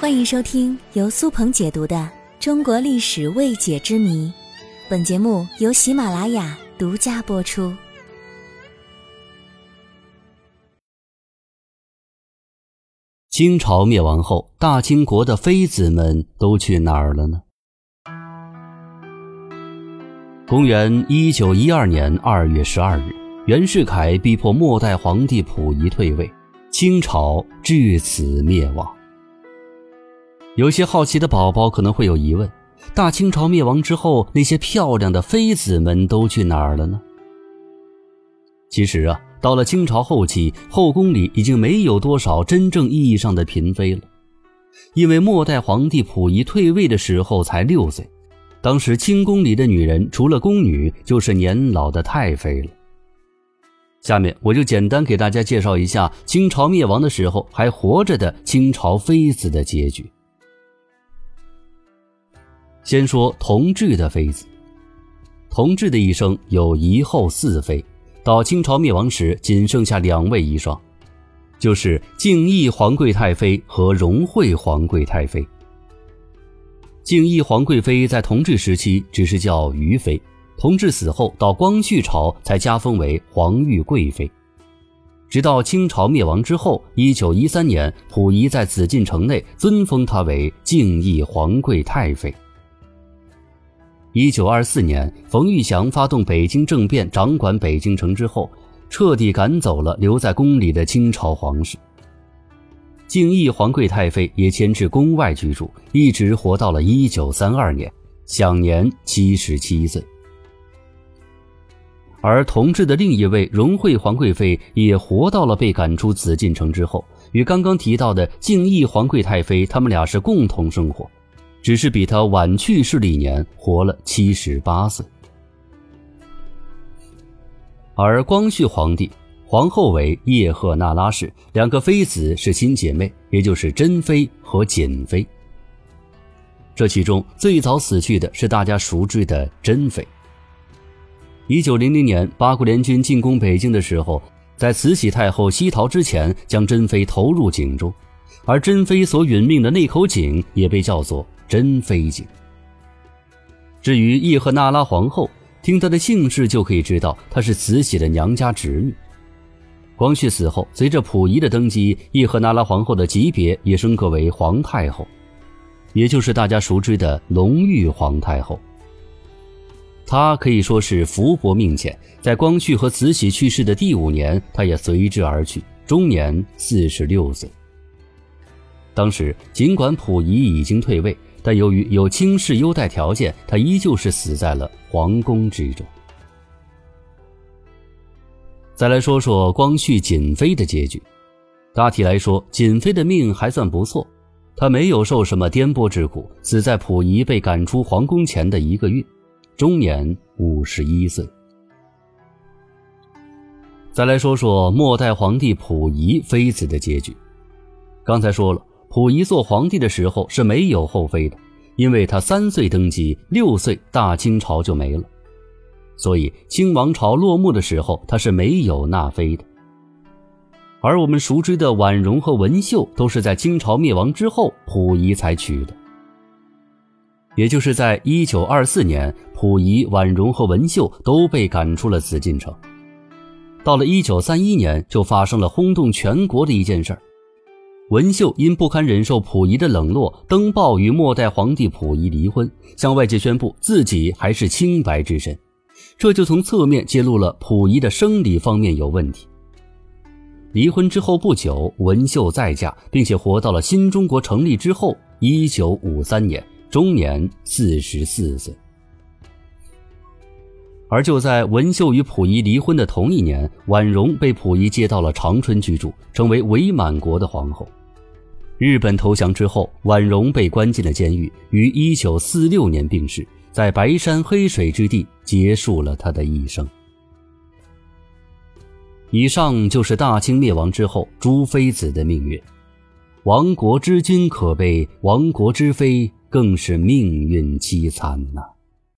欢迎收听由苏鹏解读的《中国历史未解之谜》，本节目由喜马拉雅独家播出。清朝灭亡后，大清国的妃子们都去哪儿了呢？公元一九一二年二月十二日，袁世凯逼迫末代皇帝溥仪退位，清朝至此灭亡。有些好奇的宝宝可能会有疑问：大清朝灭亡之后，那些漂亮的妃子们都去哪儿了呢？其实啊，到了清朝后期，后宫里已经没有多少真正意义上的嫔妃了，因为末代皇帝溥仪退位的时候才六岁，当时清宫里的女人除了宫女，就是年老的太妃了。下面我就简单给大家介绍一下清朝灭亡的时候还活着的清朝妃子的结局。先说同治的妃子。同治的一生有一后四妃，到清朝灭亡时仅剩下两位遗孀，就是敬义皇贵太妃和荣惠皇贵太妃。敬义皇贵妃在同治时期只是叫余妃，同治死后到光绪朝才加封为皇玉贵妃，直到清朝灭亡之后，一九一三年，溥仪在紫禁城内尊封她为敬义皇贵太妃。一九二四年，冯玉祥发动北京政变，掌管北京城之后，彻底赶走了留在宫里的清朝皇室。敬义皇贵太妃也迁至宫外居住，一直活到了一九三二年，享年七十七岁。而同治的另一位荣惠皇贵妃也活到了被赶出紫禁城之后，与刚刚提到的敬义皇贵太妃，他们俩是共同生活。只是比他晚去世了一年，活了七十八岁。而光绪皇帝皇后为叶赫那拉氏，两个妃子是亲姐妹，也就是珍妃和瑾妃。这其中最早死去的是大家熟知的珍妃。一九零零年，八国联军进攻北京的时候，在慈禧太后西逃之前，将珍妃投入井中，而珍妃所殒命的那口井也被叫做。真妃井。至于叶赫那拉皇后，听她的姓氏就可以知道，她是慈禧的娘家侄女。光绪死后，随着溥仪的登基，叶赫那拉皇后的级别也升格为皇太后，也就是大家熟知的隆裕皇太后。她可以说是福薄命浅，在光绪和慈禧去世的第五年，她也随之而去，终年四十六岁。当时，尽管溥仪已经退位。但由于有清室优待条件，他依旧是死在了皇宫之中。再来说说光绪瑾妃的结局，大体来说，瑾妃的命还算不错，她没有受什么颠簸之苦，死在溥仪被赶出皇宫前的一个月，终年五十一岁。再来说说末代皇帝溥仪妃子的结局，刚才说了。溥仪做皇帝的时候是没有后妃的，因为他三岁登基，六岁大清朝就没了，所以清王朝落幕的时候他是没有纳妃的。而我们熟知的婉容和文秀都是在清朝灭亡之后溥仪才娶的，也就是在一九二四年，溥仪、婉容和文秀都被赶出了紫禁城。到了一九三一年，就发生了轰动全国的一件事儿。文秀因不堪忍受溥仪的冷落，登报与末代皇帝溥仪离婚，向外界宣布自己还是清白之身，这就从侧面揭露了溥仪的生理方面有问题。离婚之后不久，文秀再嫁，并且活到了新中国成立之后，一九五三年，终年四十四岁。而就在文秀与溥仪离婚的同一年，婉容被溥仪接到了长春居住，成为伪满国的皇后。日本投降之后，婉容被关进了监狱，于一九四六年病逝，在白山黑水之地结束了他的一生。以上就是大清灭亡之后诸妃子的命运，亡国之君可悲，亡国之妃更是命运凄惨呐。